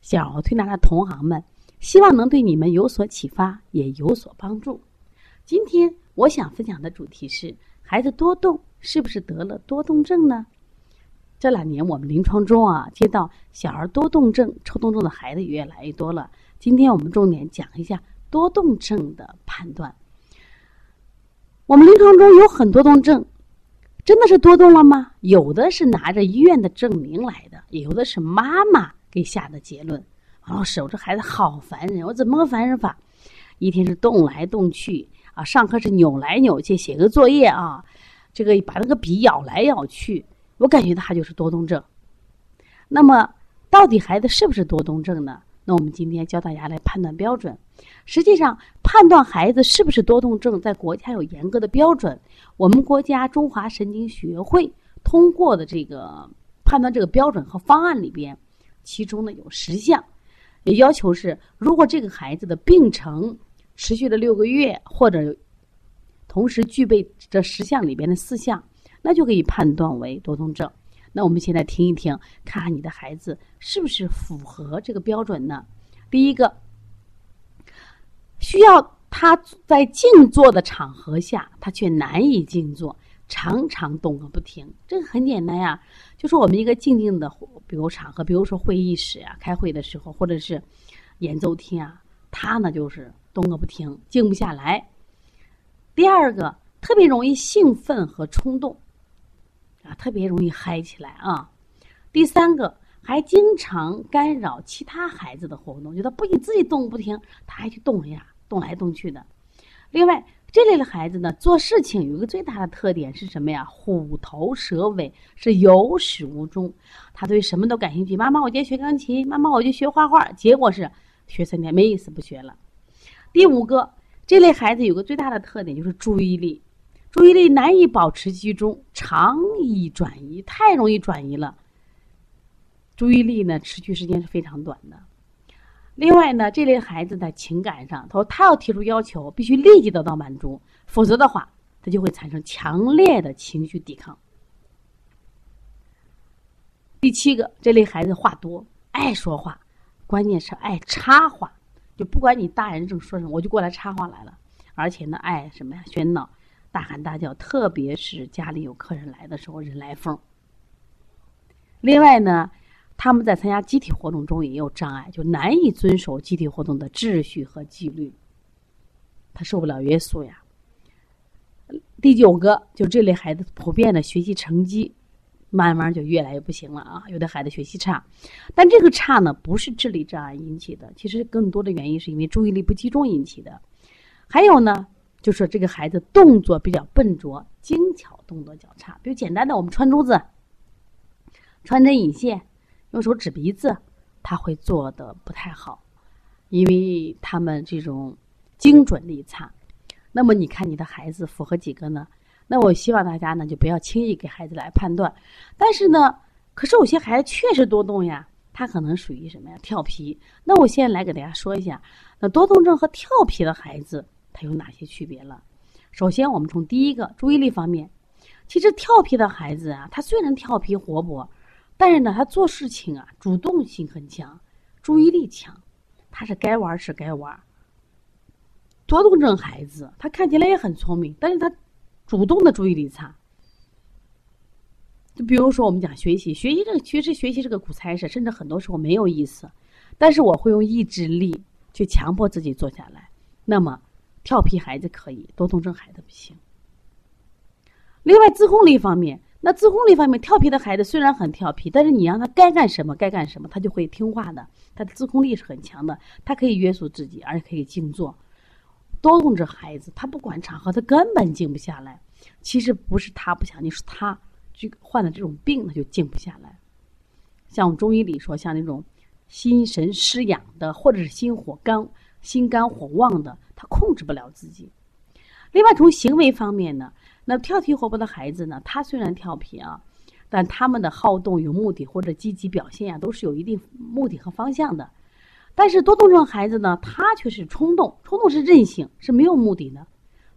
小儿推拿的同行们，希望能对你们有所启发，也有所帮助。今天我想分享的主题是：孩子多动是不是得了多动症呢？这两年我们临床中啊，接到小儿多动症、抽动症的孩子越来越多了。今天我们重点讲一下。多动症的判断，我们临床中有很多动症，真的是多动了吗？有的是拿着医院的证明来的，有的是妈妈给下的结论。王老师，我这孩子好烦人，我怎么个烦人法？一天是动来动去啊，上课是扭来扭去，写个作业啊，这个把那个笔咬来咬去，我感觉他就是多动症。那么，到底孩子是不是多动症呢？那我们今天教大家来判断标准。实际上，判断孩子是不是多动症，在国家有严格的标准。我们国家中华神经学会通过的这个判断这个标准和方案里边，其中呢有十项，要求是：如果这个孩子的病程持续了六个月，或者同时具备这十项里边的四项，那就可以判断为多动症。那我们现在听一听，看看你的孩子是不是符合这个标准呢？第一个。需要他在静坐的场合下，他却难以静坐，常常动个不停。这个很简单呀，就是我们一个静静的，比如场合，比如说会议室啊，开会的时候，或者是演奏厅啊，他呢就是动个不停，静不下来。第二个，特别容易兴奋和冲动，啊，特别容易嗨起来啊。第三个，还经常干扰其他孩子的活动，就他不仅自己动不停，他还去动呀。动来动去的，另外这类的孩子呢，做事情有个最大的特点是什么呀？虎头蛇尾，是有始无终。他对什么都感兴趣。妈妈，我今天学钢琴；妈妈，我就学画画。结果是学三天没意思，不学了。第五个，这类孩子有个最大的特点就是注意力，注意力难以保持集中，常易转移，太容易转移了。注意力呢，持续时间是非常短的。另外呢，这类孩子在情感上，他说他要提出要求，必须立即得到满足，否则的话，他就会产生强烈的情绪抵抗。第七个，这类孩子话多，爱说话，关键是爱插话，就不管你大人正说什么，我就过来插话来了，而且呢，爱什么呀？喧闹，大喊大叫，特别是家里有客人来的时候，人来疯。另外呢。他们在参加集体活动中也有障碍，就难以遵守集体活动的秩序和纪律，他受不了约束呀。第九个，就这类孩子普遍的学习成绩，慢慢就越来越不行了啊。有的孩子学习差，但这个差呢，不是智力障碍引起的，其实更多的原因是因为注意力不集中引起的。还有呢，就是这个孩子动作比较笨拙，精巧动作较差，比如简单的我们穿珠子、穿针引线。用手指鼻子，他会做的不太好，因为他们这种精准力差。那么你看你的孩子符合几个呢？那我希望大家呢就不要轻易给孩子来判断。但是呢，可是有些孩子确实多动呀，他可能属于什么呀？调皮。那我现在来给大家说一下，那多动症和调皮的孩子他有哪些区别了？首先，我们从第一个注意力方面，其实调皮的孩子啊，他虽然调皮活泼。但是呢，他做事情啊，主动性很强，注意力强，他是该玩是该玩。多动症孩子，他看起来也很聪明，但是他主动的注意力差。就比如说，我们讲学习，学习这个其实学习是个苦差事，甚至很多时候没有意思。但是我会用意志力去强迫自己坐下来。那么，调皮孩子可以，多动症孩子不行。另外，自控力方面。那自控力方面，调皮的孩子虽然很调皮，但是你让他该干什么该干什么，他就会听话的。他的自控力是很强的，他可以约束自己，而且可以静坐。多动症孩子，他不管场合，他根本静不下来。其实不是他不想，你是他就患的这种病，他就静不下来。像中医里说，像那种心神失养的，或者是心火肝、心肝火旺的，他控制不了自己。另外，从行为方面呢，那调皮活泼的孩子呢，他虽然调皮啊，但他们的好动有目的或者积极表现呀，都是有一定目的和方向的。但是多动症孩子呢，他却是冲动，冲动是任性，是没有目的的，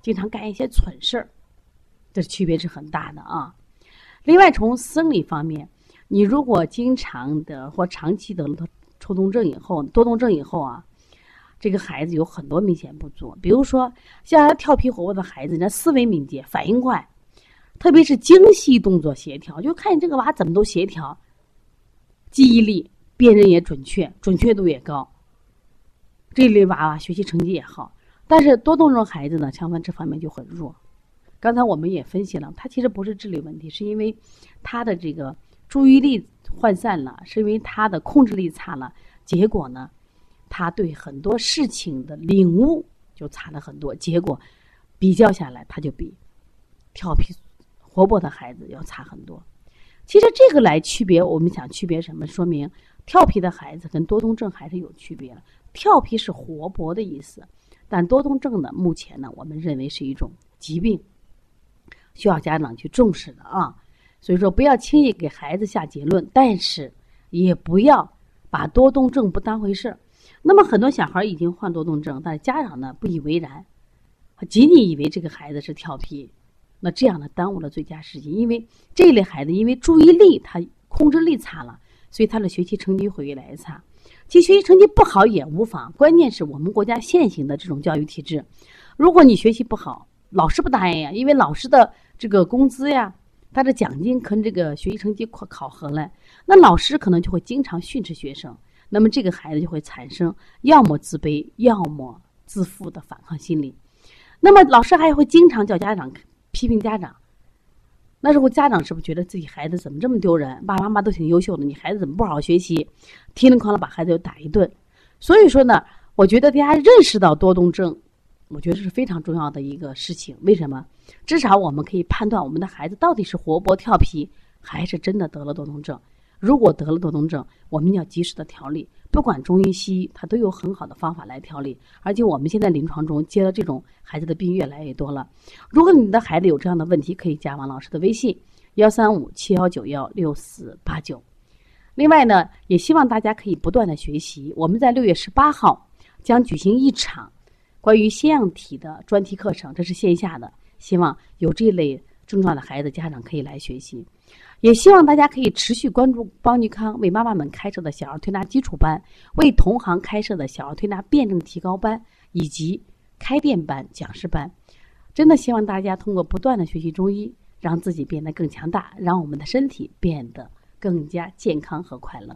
经常干一些蠢事儿，这区别是很大的啊。另外，从生理方面，你如果经常的或长期得了抽动症以后，多动症以后啊，这个孩子有很多明显不足，比如说像他调皮活泼的孩子，人家思维敏捷，反应快，特别是精细动作协调，就看你这个娃怎么都协调，记忆力。辨认也准确，准确度也高。这类娃娃学习成绩也好，但是多动症孩子呢，相反这方面就很弱。刚才我们也分析了，他其实不是智力问题，是因为他的这个注意力涣散了，是因为他的控制力差了。结果呢，他对很多事情的领悟就差了很多。结果比较下来，他就比调皮活泼的孩子要差很多。其实这个来区别，我们想区别什么？说明。调皮的孩子跟多动症还是有区别的。调皮是活泼的意思，但多动症呢，目前呢，我们认为是一种疾病，需要家长去重视的啊。所以说，不要轻易给孩子下结论，但是也不要把多动症不当回事儿。那么很多小孩已经患多动症，但是家长呢不以为然，仅仅以为这个孩子是调皮，那这样呢耽误了最佳时机。因为这类孩子因为注意力他控制力差了。所以他的学习成绩会越来越差，其实学习成绩不好也无妨，关键是我们国家现行的这种教育体制，如果你学习不好，老师不答应呀，因为老师的这个工资呀，他的奖金跟这个学习成绩考考核嘞，那老师可能就会经常训斥学生，那么这个孩子就会产生要么自卑，要么自负的反抗心理，那么老师还会经常叫家长批评家长。那时候家长是不是觉得自己孩子怎么这么丢人？爸爸妈妈都挺优秀的，你孩子怎么不好好学习？叮铃哐啷把孩子又打一顿。所以说呢，我觉得大家认识到多动症，我觉得是非常重要的一个事情。为什么？至少我们可以判断我们的孩子到底是活泼调皮，还是真的得了多动症。如果得了多动症，我们要及时的调理，不管中医西医，它都有很好的方法来调理。而且我们现在临床中接了这种孩子的病越来越多了。如果你的孩子有这样的问题，可以加王老师的微信：幺三五七幺九幺六四八九。另外呢，也希望大家可以不断的学习。我们在六月十八号将举行一场关于腺样体的专题课程，这是线下的，希望有这类症状的孩子家长可以来学习。也希望大家可以持续关注邦尼康为妈妈们开设的小儿推拿基础班，为同行开设的小儿推拿辩证提高班以及开店班、讲师班。真的希望大家通过不断的学习中医，让自己变得更强大，让我们的身体变得更加健康和快乐。